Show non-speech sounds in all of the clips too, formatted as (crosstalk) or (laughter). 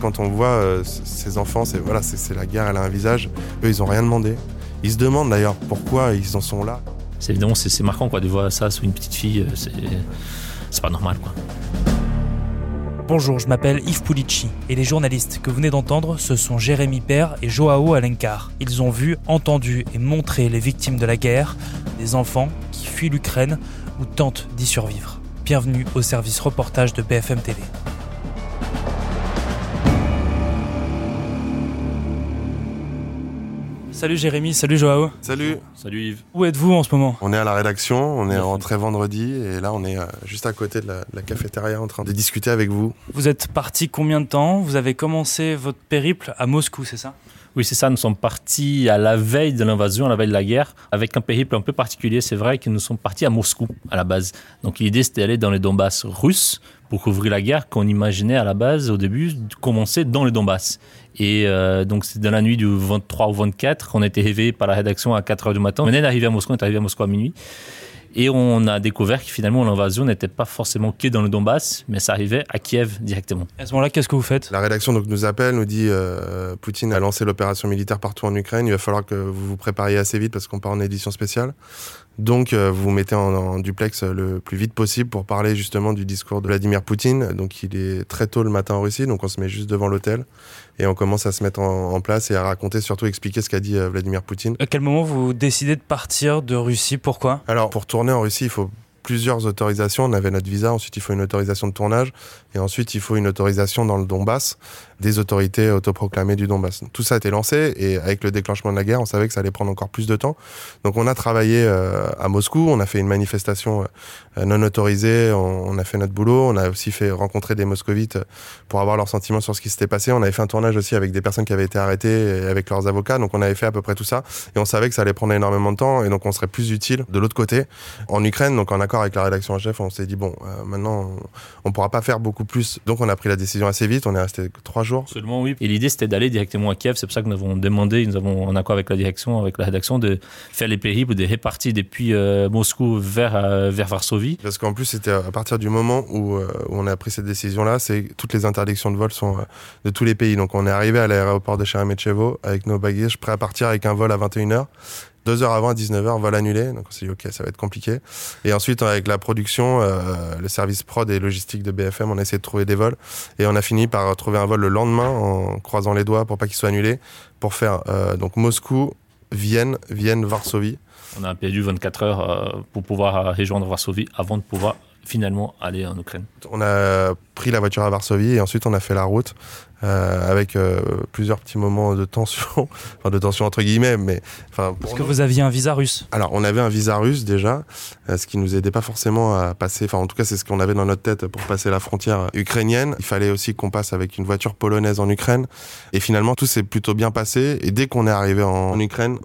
Quand on voit euh, ces enfants, c'est voilà, c'est la guerre, elle a un visage. Eux, ils ont rien demandé. Ils se demandent d'ailleurs pourquoi ils en sont là. C'est évidemment c'est marquant quoi de voir ça sur une petite fille, euh, c'est c'est pas normal quoi. Bonjour, je m'appelle Yves Pulici et les journalistes que vous venez d'entendre, ce sont Jérémy Père et Joao Alencar. Ils ont vu, entendu et montré les victimes de la guerre, des enfants qui fuient l'Ukraine ou tentent d'y survivre. Bienvenue au service reportage de BFM TV. Salut Jérémy, salut Joao. Salut, Salut Yves. Où êtes-vous en ce moment? On est à la rédaction, on est rentré vendredi et là on est euh, juste à côté de la, de la cafétéria en train de discuter avec vous. Vous êtes parti combien de temps? Vous avez commencé votre périple à Moscou, c'est ça? Oui, c'est ça, nous sommes partis à la veille de l'invasion, à la veille de la guerre, avec un périple un peu particulier. C'est vrai que nous sommes partis à Moscou à la base. Donc l'idée c'était d'aller dans les Donbass russes pour couvrir la guerre qu'on imaginait à la base, au début, de commencer dans les Donbass. Et euh, donc c'est dans la nuit du 23 au 24 qu'on a été réveillé par la rédaction à 4 heures du matin. On venait d'arriver à Moscou, on est arrivé à Moscou à minuit. Et on a découvert que finalement l'invasion n'était pas forcément que dans le Donbass, mais ça arrivait à Kiev directement. À ce moment-là, qu'est-ce que vous faites? La rédaction donc nous appelle, nous dit euh, Poutine a lancé l'opération militaire partout en Ukraine. Il va falloir que vous vous prépariez assez vite parce qu'on part en édition spéciale. Donc euh, vous vous mettez en, en duplex le plus vite possible pour parler justement du discours de Vladimir Poutine. Donc il est très tôt le matin en Russie, donc on se met juste devant l'hôtel et on commence à se mettre en, en place et à raconter, surtout expliquer ce qu'a dit euh, Vladimir Poutine. À quel moment vous décidez de partir de Russie? Pourquoi? Alors, pour tourner en Russie, il faut plusieurs autorisations. On avait notre visa, ensuite il faut une autorisation de tournage, et ensuite il faut une autorisation dans le Donbass des autorités autoproclamées du Donbass. Tout ça a été lancé, et avec le déclenchement de la guerre, on savait que ça allait prendre encore plus de temps. Donc on a travaillé euh, à Moscou, on a fait une manifestation euh, non autorisée, on, a fait notre boulot, on a aussi fait rencontrer des moscovites euh, pour avoir leurs sentiments sur ce qui s'était passé. On avait fait un tournage aussi avec des personnes qui avaient été arrêtées et avec leurs avocats, donc on avait fait à peu près tout ça, et on savait que ça allait prendre énormément de temps, et donc on serait plus utile de l'autre côté en Ukraine, donc en accord avec la rédaction en chef, on s'est dit bon, euh, maintenant on, on pourra pas faire beaucoup plus, donc on a pris la décision assez vite. On est resté trois jours. Absolument, oui. Et l'idée, c'était d'aller directement à Kiev. C'est pour ça que nous avons demandé, nous avons, en accord avec la direction, avec la rédaction, de faire les périples, de répartir depuis euh, Moscou vers, euh, vers Varsovie. Parce qu'en plus, c'était à partir du moment où, euh, où on a pris cette décision-là, c'est que toutes les interdictions de vol sont euh, de tous les pays. Donc on est arrivé à l'aéroport de Sheremetyevo avec nos bagages prêts à partir avec un vol à 21h. Deux heures avant, à 19h, vol annulé. Donc on s'est dit, ok, ça va être compliqué. Et ensuite, avec la production, euh, le service prod et logistique de BFM, on a essayé de trouver des vols. Et on a fini par trouver un vol le lendemain en croisant les doigts pour pas qu'il soit annulé, pour faire euh, donc Moscou, Vienne, Vienne, Varsovie. On a perdu 24 heures euh, pour pouvoir rejoindre Varsovie avant de pouvoir finalement aller en Ukraine. On a pris la voiture à Varsovie et ensuite on a fait la route euh, avec euh, plusieurs petits moments de tension, (laughs) enfin de tension entre guillemets, mais enfin Parce que vous aviez un visa russe? Alors on avait un visa russe déjà, euh, ce qui nous aidait pas forcément à passer, enfin en tout cas c'est ce qu'on avait dans notre tête pour passer la frontière ukrainienne. Il fallait aussi qu'on passe avec une voiture polonaise en Ukraine et finalement tout s'est plutôt bien passé et dès qu'on est arrivé en, en Ukraine,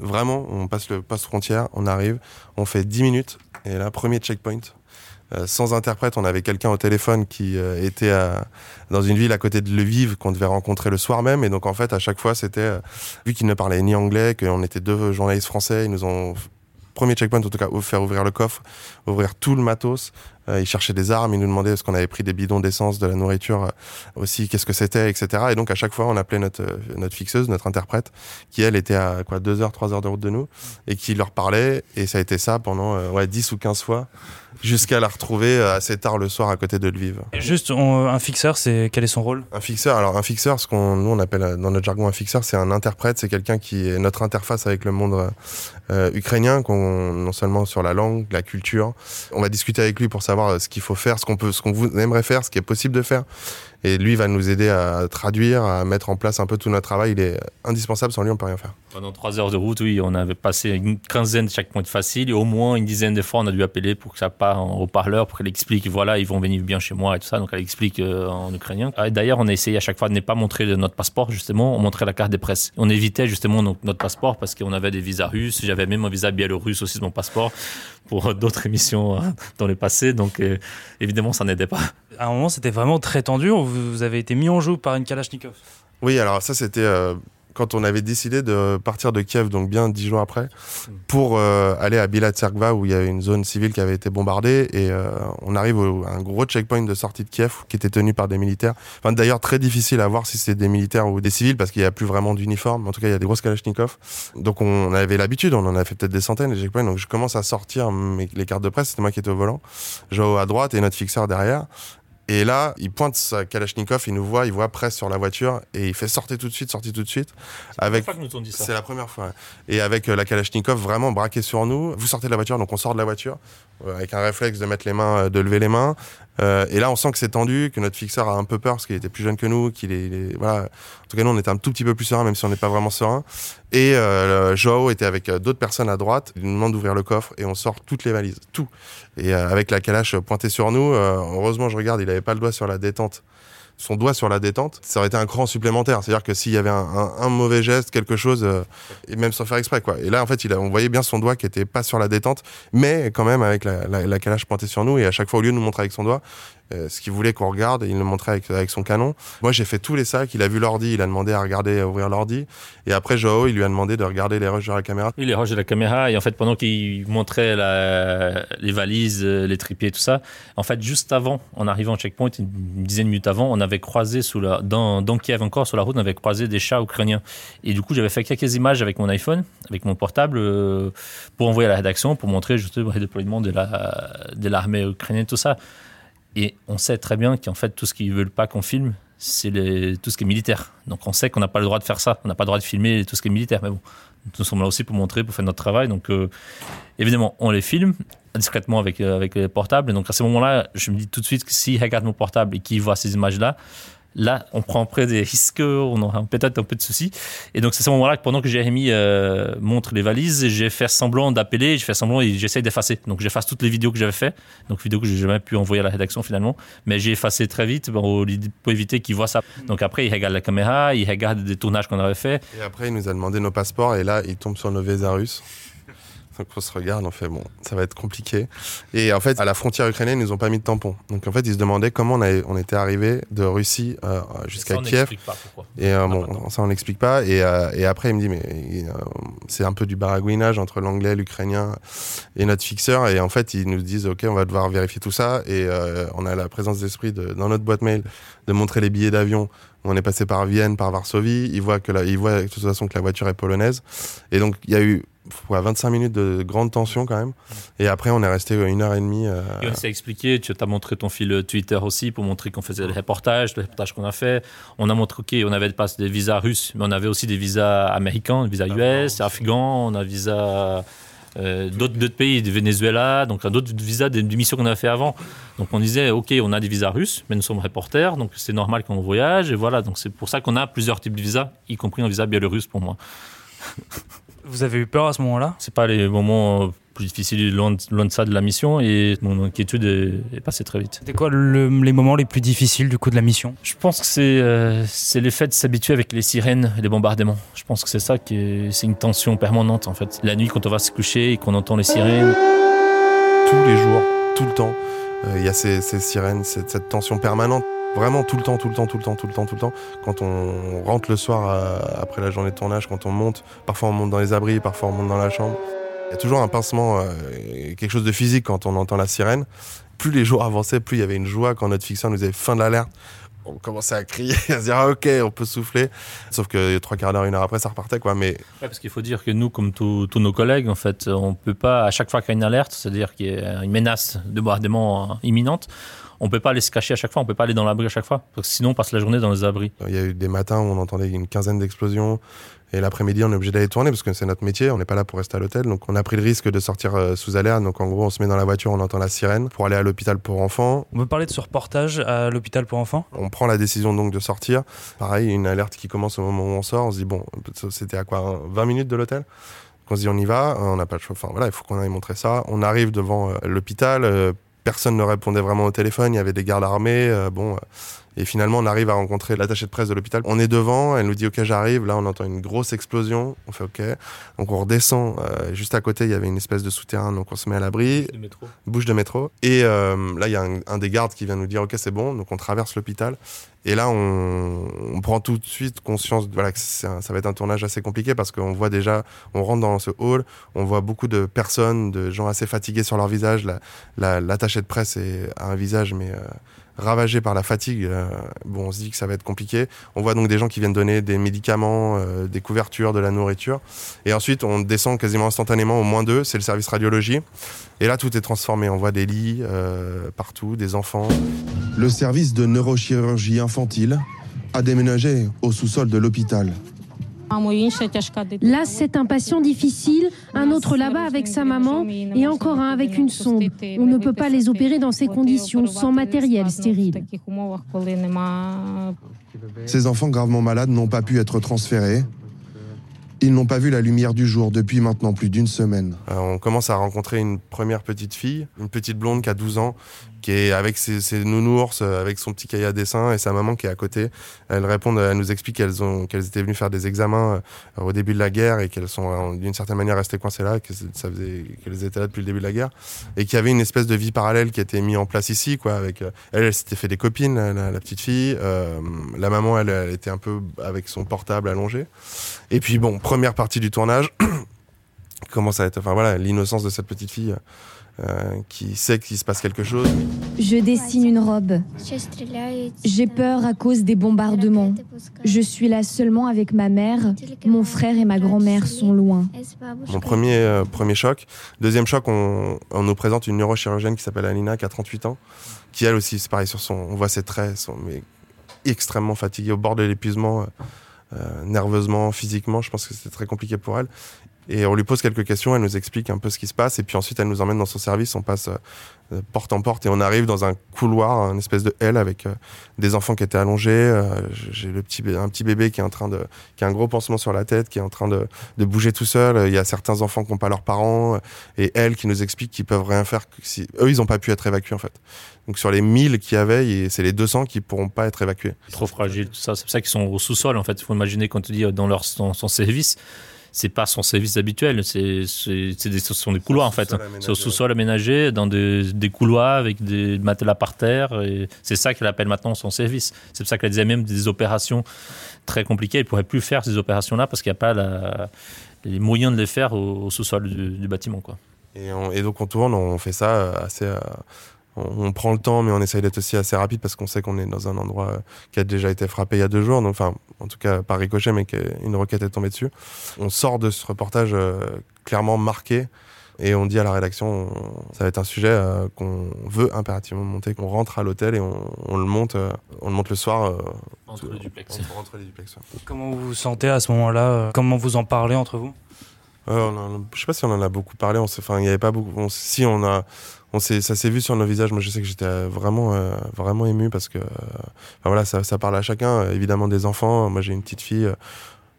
vraiment on passe le poste frontière, on arrive, on fait 10 minutes et là premier checkpoint. Euh, sans interprète, on avait quelqu'un au téléphone qui euh, était à- dans une ville à côté de Lviv qu'on devait rencontrer le soir même. Et donc, en fait, à chaque fois, c'était, euh, vu qu'il ne parlait ni anglais, qu'on était deux journalistes français, ils nous ont, premier checkpoint, en tout cas, faire ouvrir le coffre, ouvrir tout le matos. Euh, ils cherchaient des armes, ils nous demandaient ce qu'on avait pris des bidons d'essence, de la nourriture euh, aussi, qu'est-ce que c'était, etc. Et donc, à chaque fois, on appelait notre, euh, notre fixeuse, notre interprète, qui, elle, était à quoi, deux heures, trois heures de route de nous, et qui leur parlait. Et ça a été ça pendant euh, ouais, 10 ou 15 fois, jusqu'à la retrouver assez tard le soir à côté de Lviv. Et Juste, on- un fixeur, c'est quel est son rôle? Un fixeur, alors un fixeur, ce qu'on nous on appelle dans notre jargon un fixeur, c'est un interprète, c'est quelqu'un qui est notre interface avec le monde euh, ukrainien, qu'on non seulement sur la langue, la culture. On va discuter avec lui pour savoir euh, ce qu'il faut faire, ce qu'on peut, ce qu'on aimerait faire, ce qui est possible de faire. Et lui va nous aider à traduire, à mettre en place un peu tout notre travail. Il est indispensable, sans lui on peut rien faire. Pendant trois heures de route, oui, on avait passé une quinzaine de checkpoints faciles et au moins une dizaine de fois, on a dû appeler pour que ça parte en haut-parleur, pour qu'elle explique, voilà, ils vont venir bien chez moi et tout ça. Donc, elle explique euh, en ukrainien. Ah, D'ailleurs, on a essayé à chaque fois de ne pas montrer notre passeport, justement, on montrait la carte des presses. On évitait justement notre passeport parce qu'on avait des visas russes. J'avais même un visa biélorusse aussi sur mon passeport pour d'autres (laughs) émissions euh, dans le passé. Donc, euh, évidemment, ça n'aidait pas. À un moment, c'était vraiment très tendu. Vous avez été mis en joue par une Kalachnikov. Oui, alors ça c'était euh, quand on avait décidé de partir de Kiev, donc bien dix jours après, pour euh, aller à Bilatserkva où il y avait une zone civile qui avait été bombardée et euh, on arrive à un gros checkpoint de sortie de Kiev qui était tenu par des militaires. Enfin d'ailleurs très difficile à voir si c'était des militaires ou des civils parce qu'il n'y a plus vraiment d'uniforme. En tout cas il y a des grosses kalachnikovs. Donc on avait l'habitude, on en a fait peut-être des centaines de checkpoints. Donc je commence à sortir mes, les cartes de presse, c'était moi qui étais au volant, Joao à droite et notre fixeur derrière. Et là, il pointe sa Kalachnikov, il nous voit, il voit presse sur la voiture et il fait sortir tout de suite, sortir tout de suite. Avec, c'est la première fois. Et avec euh, la Kalachnikov vraiment braquée sur nous, vous sortez de la voiture, donc on sort de la voiture avec un réflexe de mettre les mains, euh, de lever les mains. et là, on sent que c'est tendu, que notre fixeur a un peu peur parce qu'il était plus jeune que nous, qu'il est, voilà. En tout cas, nous, on était un tout petit peu plus serein, même si on n'est pas vraiment serein. Et euh, Joao était avec d'autres personnes à droite. Il nous demande d'ouvrir le coffre et on sort toutes les valises, tout. Et euh, avec la calache pointée sur nous, euh, heureusement, je regarde, il avait pas le doigt sur la détente son doigt sur la détente, ça aurait été un cran supplémentaire. C'est-à-dire que s'il y avait un, mauvais geste, quelque chose, euh, et même sans faire exprès, quoi. Et là, en fait, il a, on voyait bien son doigt qui était pas sur la détente, mais quand même avec la, la, la calache pointée sur nous. Et à chaque fois, au lieu de nous montrer avec son doigt, euh, ce qu'il voulait qu'on regarde, il le montrait avec, son canon. Moi, j'ai fait tous les sacs. Il a vu l'ordi, il a demandé à regarder, à ouvrir l'ordi. Et après, Joao, il lui a demandé de regarder les rushs de la caméra. Oui, les rushs de la caméra. Et en fait, pendant qu'il montrait les valises, les trépieds, tout ça, en fait, juste avant, en arrivant au checkpoint, une dizaine de minutes avant, on avait croisé sous la, dans, dans Kiev encore, sur la route, on avait croisé des chats ukrainiens. Et du coup, j'avais fait quelques images avec mon iPhone, avec mon portable, euh, pour envoyer à la rédaction, pour montrer justement le déploiement de l'armée la, de ukrainienne, tout ça. Et on sait très bien qu'en fait, tout ce qu'ils veulent pas qu'on filme, c'est tout ce qui est militaire. Donc on sait qu'on n'a pas le droit de faire ça. On n'a pas le droit de filmer tout ce qui est militaire. Mais bon, nous sommes là aussi pour montrer, pour faire notre travail. Donc euh, évidemment, on les filme discrètement avec, euh, avec les portables. Et donc à ce moment-là, je me dis tout de suite que s'ils regardent mon portable et qu'ils voient ces images-là, Là, on prend après des risques, on aura peut-être un peu de soucis. Et donc, c'est à ce moment-là que pendant que Jérémy euh, montre les valises, j'ai fait semblant d'appeler, j'ai fait semblant et j'essaye d'effacer. Donc, j'efface toutes les vidéos que j'avais fait, donc vidéos que j'ai jamais pu envoyer à la rédaction finalement. Mais j'ai effacé très vite pour, pour éviter qu'ils voient ça. Donc, après, il regarde la caméra, il regarde des tournages qu'on avait fait. Et après, il nous a demandé nos passeports et là, il tombe sur nos visas russes. Donc on se regarde, on fait bon, ça va être compliqué. Et en fait, à la frontière ukrainienne, ils nous ont pas mis de tampon. Donc en fait, ils se demandaient comment on, avait, on était arrivé de Russie euh, jusqu'à Kiev. Pas pourquoi. Et euh, bon, ça on n'explique pas. Et, euh, et, après, il me dit mais euh, c'est un peu du baragouinage entre l'anglais, l'ukrainien et notre fixeur. Et en fait, ils nous disent ok, on va devoir vérifier tout ça. Et euh, on a la présence d'esprit de, dans notre boîte mail de montrer les billets d'avion on est passé par Vienne, par Varsovie. Il voit que la, il voit de toute façon que la voiture est polonaise. Et donc il y a eu ouais, 25 minutes de grande tension quand même. Et après on est resté une heure et demie. Euh... Et on s'est expliqué. Tu as montré ton fil Twitter aussi pour montrer qu'on faisait le reportage, le reportage qu'on a fait. On a montré ok, on avait des visas russes, mais on avait aussi des visas américains, des visas US, afghans, on a visa euh, d'autres pays, du Venezuela, donc d'autres visas des, des missions qu'on avait fait avant. Donc on disait, ok, on a des visas russes, mais nous sommes reporters, donc c'est normal qu'on voyage, et voilà. Donc c'est pour ça qu'on a plusieurs types de visas, y compris un visa biélorusse pour moi. Vous avez eu peur à ce moment-là C'est pas les moments plus difficiles loin de, loin de ça de la mission et mon inquiétude est, est passée très vite. C'était quoi le, les moments les plus difficiles du coup de la mission? Je pense que c'est euh, c'est le fait de s'habituer avec les sirènes et les bombardements. Je pense que c'est ça qui est, c'est une tension permanente en fait. La nuit quand on va se coucher et qu'on entend les sirènes. Tous les jours, tout le temps, il euh, y a ces, ces sirènes, cette, cette tension permanente. Vraiment tout le temps, tout le temps, tout le temps, tout le temps, tout le temps. Quand on rentre le soir euh, après la journée de tournage, quand on monte, parfois on monte dans les abris, parfois on monte dans la chambre. Il y a toujours un pincement, euh, quelque chose de physique quand on entend la sirène. Plus les jours avançaient, plus il y avait une joie quand notre fixeur nous disait fin de l'alerte. On commençait à crier, (laughs) à se dire ah, ok, on peut souffler. Sauf que trois quarts d'heure, une heure après, ça repartait quoi. Mais ouais, parce qu'il faut dire que nous, comme tous nos collègues, en fait, on peut pas à chaque fois qu'il y a une alerte, c'est-à-dire qu'il y a une menace de bombardement imminente, on peut pas aller se cacher à chaque fois, on peut pas aller dans l'abri à chaque fois, parce que sinon on passe la journée dans les abris. Il y a eu des matins où on entendait une quinzaine d'explosions, et l'après-midi on est obligé d'aller tourner parce que c'est notre métier, on n'est pas là pour rester à l'hôtel, donc on a pris le risque de sortir euh, sous alerte. Donc en gros on se met dans la voiture, on entend la sirène pour aller à l'hôpital pour enfants. On peut parler de ce reportage à l'hôpital pour enfants? On prend la décision donc de sortir. Pareil, une alerte qui commence au moment où on sort, on se dit bon, c'était à quoi 20 minutes de l'hôtel? On se dit on y va, on n'a pas le choix. Enfin voilà, il faut qu'on aille montrer ça. On arrive devant euh, l'hôpital, euh, personne ne répondait vraiment au téléphone. Il y avait des gardes armés. Euh, bon, Et finalement, on arrive à rencontrer l'attaché de presse de l'hôpital. On est devant, elle nous dit OK, j'arrive. Là, on entend une grosse explosion. On fait OK. Donc on redescend. Euh, juste à côté, il y avait une espèce de souterrain, donc on se met à l'abri. Le métro. Bouche de métro. Et euh, là, il y a un, un des gardes qui vient nous dire OK, c'est bon. Donc on traverse l'hôpital. Et là, on, on prend tout de suite conscience voilà, que un- ça va être un tournage assez compliqué parce qu'on voit déjà, on rentre dans ce hall, on voit beaucoup de personnes, de gens assez fatigués sur leur visage. La- la- L'attaché de presse est, a un visage, mais euh, ravagé par la fatigue. euh, on se dit que ça va être compliqué. On voit donc des gens qui viennent donner des médicaments, euh, des couvertures, de la nourriture. Et ensuite, on descend quasiment instantanément au moins deux, c'est le service radiologie. Et là, tout est transformé. On voit des lits euh, partout, des enfants. Le service de neurochirurgie infantile a déménagé au sous-sol de l'hôpital. Là, c'est un patient difficile, un autre là-bas avec sa maman et encore un avec une sonde. On ne peut pas les opérer dans ces conditions sans matériel stérile. Ces enfants gravement malades n'ont pas pu être transférés. Ils n'ont pas vu la lumière du jour depuis maintenant plus d'une semaine. Euh, on commence à rencontrer une première petite fille, une petite blonde qui a 12 ans, qui est avec ses, nounours, euh, avec son petit cahier à dessin et sa maman qui est à côté. Elles répondent, elles nous expliquent qu'elles ont, qu'elles étaient venues faire des examens euh, au début de la guerre et qu'elles sont d'une certaine manière restées coincées là, que ça faisait, qu'elles étaient là depuis le début de la guerre et qu'il y avait une espèce de vie parallèle qui était mise en place ici, quoi. Avec elle, elle s'était fait des copines, la, petite fille. La maman, elle, elle était un peu avec son portable allongé. Et puis bon, première partie du tournage (clears throat) commence à être, enfin voilà, l'innocence de cette petite fille euh, qui sait qu'il se passe quelque chose. Je dessine une robe. J'ai peur à cause des bombardements. Je suis là seulement avec ma mère. Mon frère et ma grand-mère sont loin. Mon premier, euh, premier choc. Deuxième choc, on, on nous présente une neurochirurgienne qui s'appelle Alina, qui a 38 ans, qui elle aussi, c'est pareil, sur son, on voit ses traits, sont, mais extrêmement fatiguée, au bord de l'épuisement, euh, nerveusement, physiquement. Je pense que c'était très compliqué pour elle. Et on lui pose quelques questions, elle nous explique un peu ce qui se passe, et puis ensuite elle nous emmène dans son service, on passe euh, porte en porte, et on arrive dans un couloir, une espèce de L avec euh, des enfants qui étaient allongés. euh, J'ai le petit, un petit bébé qui est en train de, qui a un gros pansement sur la tête, qui est en train de, bouger tout seul. Il y a certains enfants qui n'ont pas leurs parents, euh, et elle qui nous explique qu'ils peuvent rien faire. Si, eux, ils n'ont pas pu être évacués en fait. Donc sur les 1000 qu'il y avait, c'est les 200 qui pourront pas être évacués. trop fragile, tout ça. C'est pour ça qu'ils sont au sous-sol, en fait. Il faut imaginer quand tu dis euh, dans leur, son service, c'est pas son service habituel, c'est, c'est, c'est des, ce sont des couloirs, en fait. C'est au sous-sol aménagé, dans des, des couloirs avec des matelas par terre. Et c'est ça qu'elle appelle maintenant son service. C'est pour ça qu'elle disait même des opérations très compliquées. Elle pourrait plus faire ces opérations-là parce qu'il n'y a pas la- les moyens de les faire au, au sous-sol du, du bâtiment, quoi. Et, on- et donc on tourne, on fait ça euh, assez. euh, on, on prend le temps, mais on essaye d'être aussi assez rapide parce qu'on sait qu'on est dans un endroit euh, qui a déjà été frappé il y a deux jours. Donc, enfin, en tout cas, par ricochet, mais qu'une roquette est tombée dessus. On sort de ce reportage euh, clairement marqué. Et on dit à la rédaction, on- ça va être un sujet euh, qu'on veut impérativement monter, qu'on rentre à l'hôtel et on, on le monte, euh, on le monte le soir. euh, Entre tout- le duplex. entre- entre les duplex, ouais. Comment vous vous sentez à ce moment-là Comment vous en parlez entre vous? En- je sais pas si on en a beaucoup parlé. On enfin, il y avait pas beaucoup. on- si on a, on ça s'est vu sur nos visages. Moi, je sais que j'étais euh, vraiment, euh, vraiment ému parce que, euh, voilà, ça, ça parle à chacun. évidemment des enfants. Moi, j'ai une petite fille.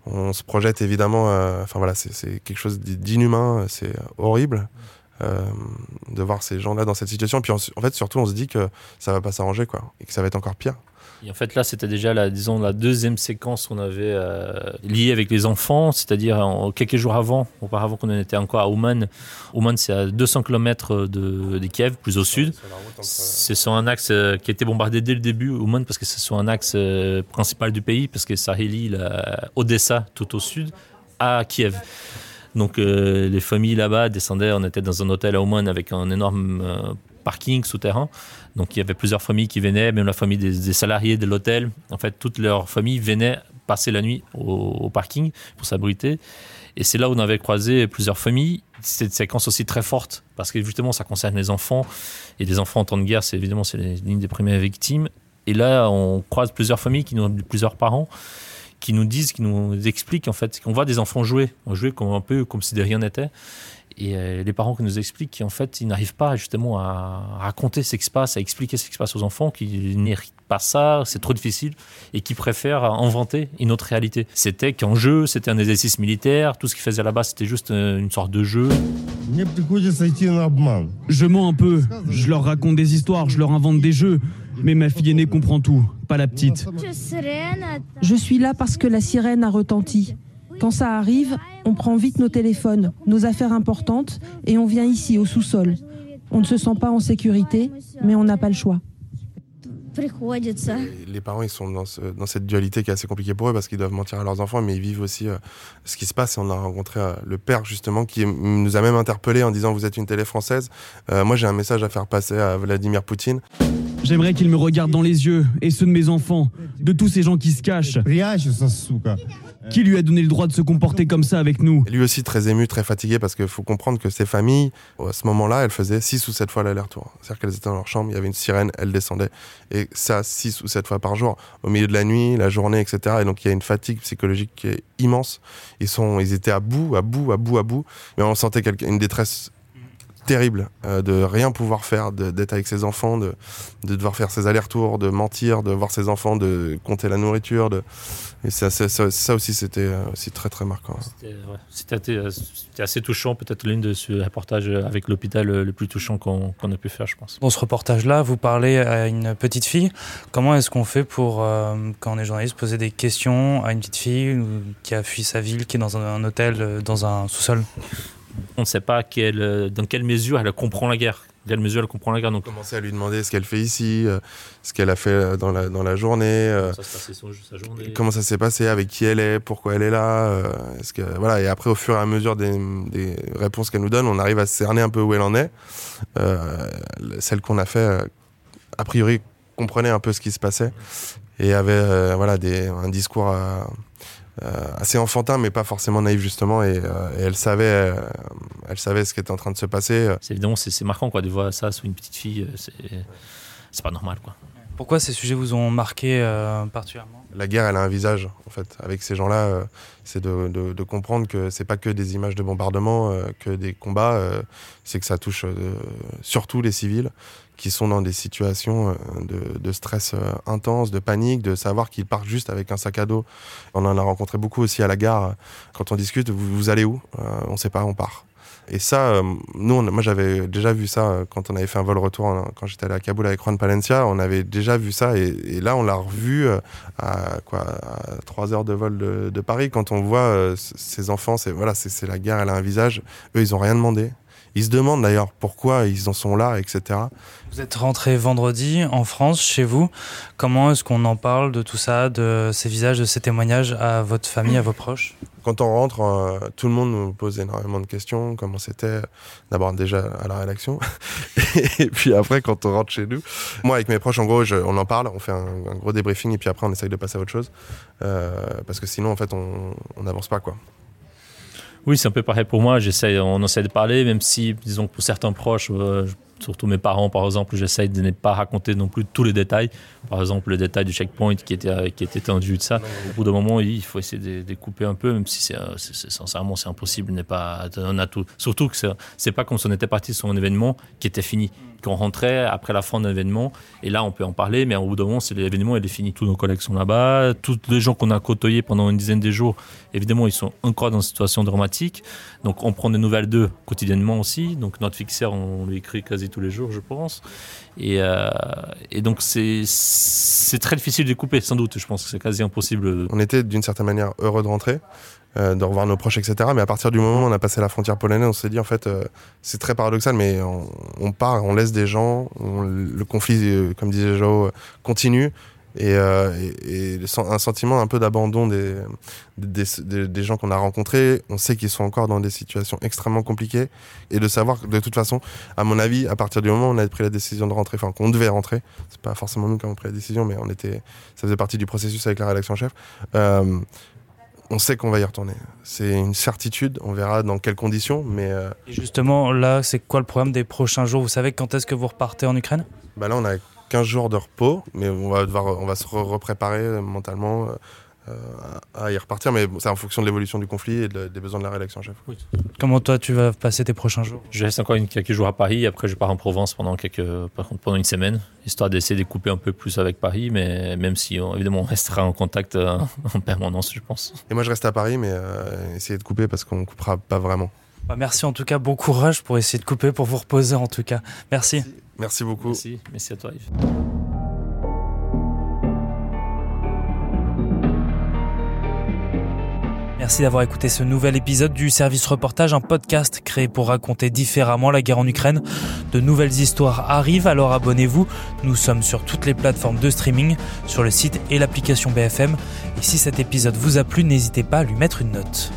on se projette évidemment. Enfin voilà, c'est, quelque chose d'inhumain. C'est horrible. de voir ces gens-là dans cette situation. Puis en fait, surtout, on se dit que ça va pas s'arranger, quoi, et que ça va être encore pire. Et en fait, là, c'était déjà la, disons, la deuxième séquence qu'on avait euh, liée avec les enfants, c'est-à-dire en- quelques jours avant, auparavant qu'on en était encore à Ouman. Ouman, c'est à 200 km de, de Kiev, plus au sud. C'est sur un axe euh, qui a été bombardé dès le début, Ouman, parce que c'est sur un axe euh, principal du pays, parce que ça relie la Odessa tout au sud à Kiev. Donc euh, les familles là-bas descendaient, on était dans un hôtel à Ouman avec un énorme euh, parking souterrain. Donc il y avait plusieurs familles qui venaient, même la famille des, salariés de l'hôtel. En fait, toutes leurs familles venaient passer la nuit au, parking pour s'abriter. Et c'est là où on avait croisé plusieurs familles. C'est une séquence aussi très forte parce que justement ça concerne les enfants. Et les enfants en temps de guerre, c'est évidemment c'est l'une des premières victimes. Et là, on croise plusieurs familles qui plusieurs parents qui nous disent, qui nous expliquent en fait qu'on voit des enfants jouer, jouer comme un peu comme si de rien n'était. Et euh, les parents qui nous expliquent qu'en fait, ils n'arrivent pas justement à raconter ce qui se passe, à expliquer ce qui se passe aux enfants, qu'ils n'héritent pas ça, c'est trop difficile, et qui préfèrent inventer une autre réalité. C'était qu'en jeu, c'était un exercice militaire, tout ce qu'ils faisaient là-bas, c'était juste euh, une sorte de jeu. Je mens un peu, je leur raconte des histoires, je leur invente des jeux, mais ma fille aînée comprend tout, pas la petite. Je suis là parce que la sirène a retenti. Quand ça arrive, on prend vite nos téléphones, nos affaires importantes, et on vient ici, au sous-sol. On ne se sent pas en sécurité, mais on n'a pas le choix. Les parents, ils sont dans, dans, cette dualité qui est assez compliquée pour eux parce qu'ils doivent mentir à leurs enfants, mais ils vivent aussi euh, ce qui se passe. Et on a rencontré euh, le père, justement, qui nous a même interpellé en disant Vous êtes une télé française. Euh, moi, j'ai un message à faire passer à Vladimir Poutine. J'aimerais qu'il me regarde dans les yeux, et ceux de mes enfants, de tous ces gens qui se cachent. Qui lui a donné le droit de se comporter comme ça avec nous? Lui aussi très ému, très fatigué, parce qu'il faut comprendre que ces familles, à ce moment-là, elles faisaient 6 ou 7 fois l'aller-retour. C'est-à-dire qu'elles étaient dans leur chambre, il y avait une sirène, elles descendaient. Et ça, 6 ou 7 fois par jour, au milieu de la nuit, la journée, etc. Et donc il y a une fatigue psychologique qui est immense. Ils, sont, ils étaient à bout, à bout, à bout, à bout. Mais on sentait une détresse terrible euh, de rien pouvoir faire, d'être avec ses enfants, de, de devoir faire ses allers-retours, de mentir, de voir ses enfants, de compter la nourriture. De... Et ça, ça, ça, aussi, c'était euh, aussi très très marquant. C'était euh, assez touchant, peut-être l'une de ces reportages avec l'hôpital le plus touchant qu'on a pu faire, je pense. Dans ce reportage-là, vous parlez à une petite fille. Comment est-ce qu'on fait pour, quand on est journaliste, poser des questions à une petite fille qui a fui sa ville, qui est dans un, un hôtel, dans un sous-sol? On ne sait pas quelle, dans quelle mesure elle comprend la guerre. Dans quelle mesure elle comprend la guerre. Donc, commencer à lui demander ce qu'elle fait ici, euh, ce qu'elle a fait euh, dans la, dans la journée, euh, comment ça s'est passé, avec qui elle est, pourquoi elle est là. est-ce que, voilà, et après, au fur et à mesure des, des réponses qu'elle nous donne, on arrive à cerner un peu où elle en est. celle qu'on a fait, a priori, comprenait un peu ce qui se passait et avait voilà, des, un discours euh, assez enfantin, mais pas forcément naïf justement. Et, euh, elle savait, euh, elle savait ce qui était en train de se passer. C'est évidemment c'est marquant quoi de voir ça sous une petite fille. C'est pas normal quoi. Pourquoi ces sujets vous ont marqué particulièrement? La guerre, elle a un visage en fait. Avec ces gens-là, c'est de, de, de, comprendre que c'est pas que des images de bombardement, que des combats. c'est que ça touche surtout les civils qui sont dans des situations euh, de, stress euh, intense, de panique, de savoir qu'ils partent juste avec un sac à dos. On en a rencontré beaucoup aussi à la gare. Quand on discute, vous, allez où euh, On sait pas, on part. Et ça, nous, moi j'avais déjà vu ça quand on avait fait un vol retour, quand j'étais allé à Kaboul avec Juan Palencia, on avait déjà vu ça et, là on l'a revu à quoi à 3 heures de vol de, Paris quand on voit ces enfants, c'est voilà, c'est la guerre, elle a un visage, eux ils ont rien demandé, ils se demandent d'ailleurs pourquoi ils en sont là, etc. Vous êtes rentré vendredi en France, chez vous. Comment est-ce qu'on en parle de tout ça, de ces visages, de ces témoignages à votre famille, à vos proches? Quand on rentre, euh, tout le monde nous pose énormément de questions. Comment c'était D'abord déjà à la rédaction. (laughs) et puis après, quand on rentre chez nous, moi avec mes proches, en gros, on en parle, on fait un, gros débriefing et puis après on essaye de passer à autre chose. Euh, parce que sinon, en fait, on n'avance pas. quoi. Oui, c'est un peu pareil pour moi. J'essaie, on essaie de parler, même si, disons, pour certains proches, euh, surtout mes parents, par exemple, j'essaie de ne pas raconter non plus tous les détails. Par exemple, le détail du checkpoint qui était, qui était tendu de ça. Au bout d'un moment, il faut essayer de, de, couper un peu, même si c'est, sincèrement, c'est impossible. N'est pas, on a tout. Surtout que c'est pas comme si on était parti sur un événement qui était fini qu'on rentrait après la fin d'un événement. Et là, on peut en parler, mais au bout d'un moment, c'est l'événement, il est fini. Tous nos collègues sont là-bas. Tous les gens qu'on a côtoyés pendant une dizaine de jours, évidemment, ils sont encore dans une situation dramatique. Donc, on prend des nouvelles d'eux quotidiennement aussi. Donc, notre fixeur, on lui écrit quasi tous les jours, je pense. Et, euh, donc, c'est très difficile de couper, sans doute. Je pense que c'est quasi impossible. On était d'une certaine manière heureux de rentrer. Euh, de revoir nos proches, etc. Mais à partir du moment où on a passé la frontière polonaise, on s'est dit en fait, euh, c'est très paradoxal, mais on, part, on laisse des gens, le conflit, comme disait Joe, continue. Et, et, et, un sentiment un peu d'abandon des, des, des, des, gens qu'on a rencontrés. On sait qu'ils sont encore dans des situations extrêmement compliquées. Et de savoir que de toute façon, à mon avis, à partir du moment où on a pris la décision de rentrer, enfin qu'on devait rentrer, c'est pas forcément nous qui avons pris la décision, mais on était, ça faisait partie du processus avec la rédaction chef. Euh, on sait qu'on va y retourner. C'est une certitude, on verra dans quelles conditions, mais... Euh... Et justement, là, c'est quoi le programme des prochains jours? Vous savez quand est-ce que vous repartez en Ukraine? Bah Là, on a 15 jours de repos, mais on va, devoir, on va se repréparer mentalement, euh, à y repartir, mais c'est en fonction de l'évolution du conflit et de, des besoins de la rédaction chef. Oui. Comment toi tu vas passer tes prochains jours? Je reste encore une, quelques jours à Paris, après je pars en Provence pendant, quelques, pendant une semaine, histoire d'essayer de couper un peu plus avec Paris, mais même si on, évidemment on restera en contact euh, (laughs) en permanence, je pense. Et moi je reste à Paris, mais euh, essayer de couper parce qu'on coupera pas vraiment. Bah, merci en tout cas, bon courage pour essayer de couper, pour vous reposer en tout cas. Merci. Merci, Merci beaucoup. Merci, merci à toi Yves. Merci d'avoir écouté ce nouvel épisode du service reportage, un podcast créé pour raconter différemment la guerre en Ukraine. De nouvelles histoires arrivent, alors abonnez-vous. Nous sommes sur toutes les plateformes de streaming, sur le site et l'application BFM. Et si cet épisode vous a plu, n'hésitez pas à lui mettre une note.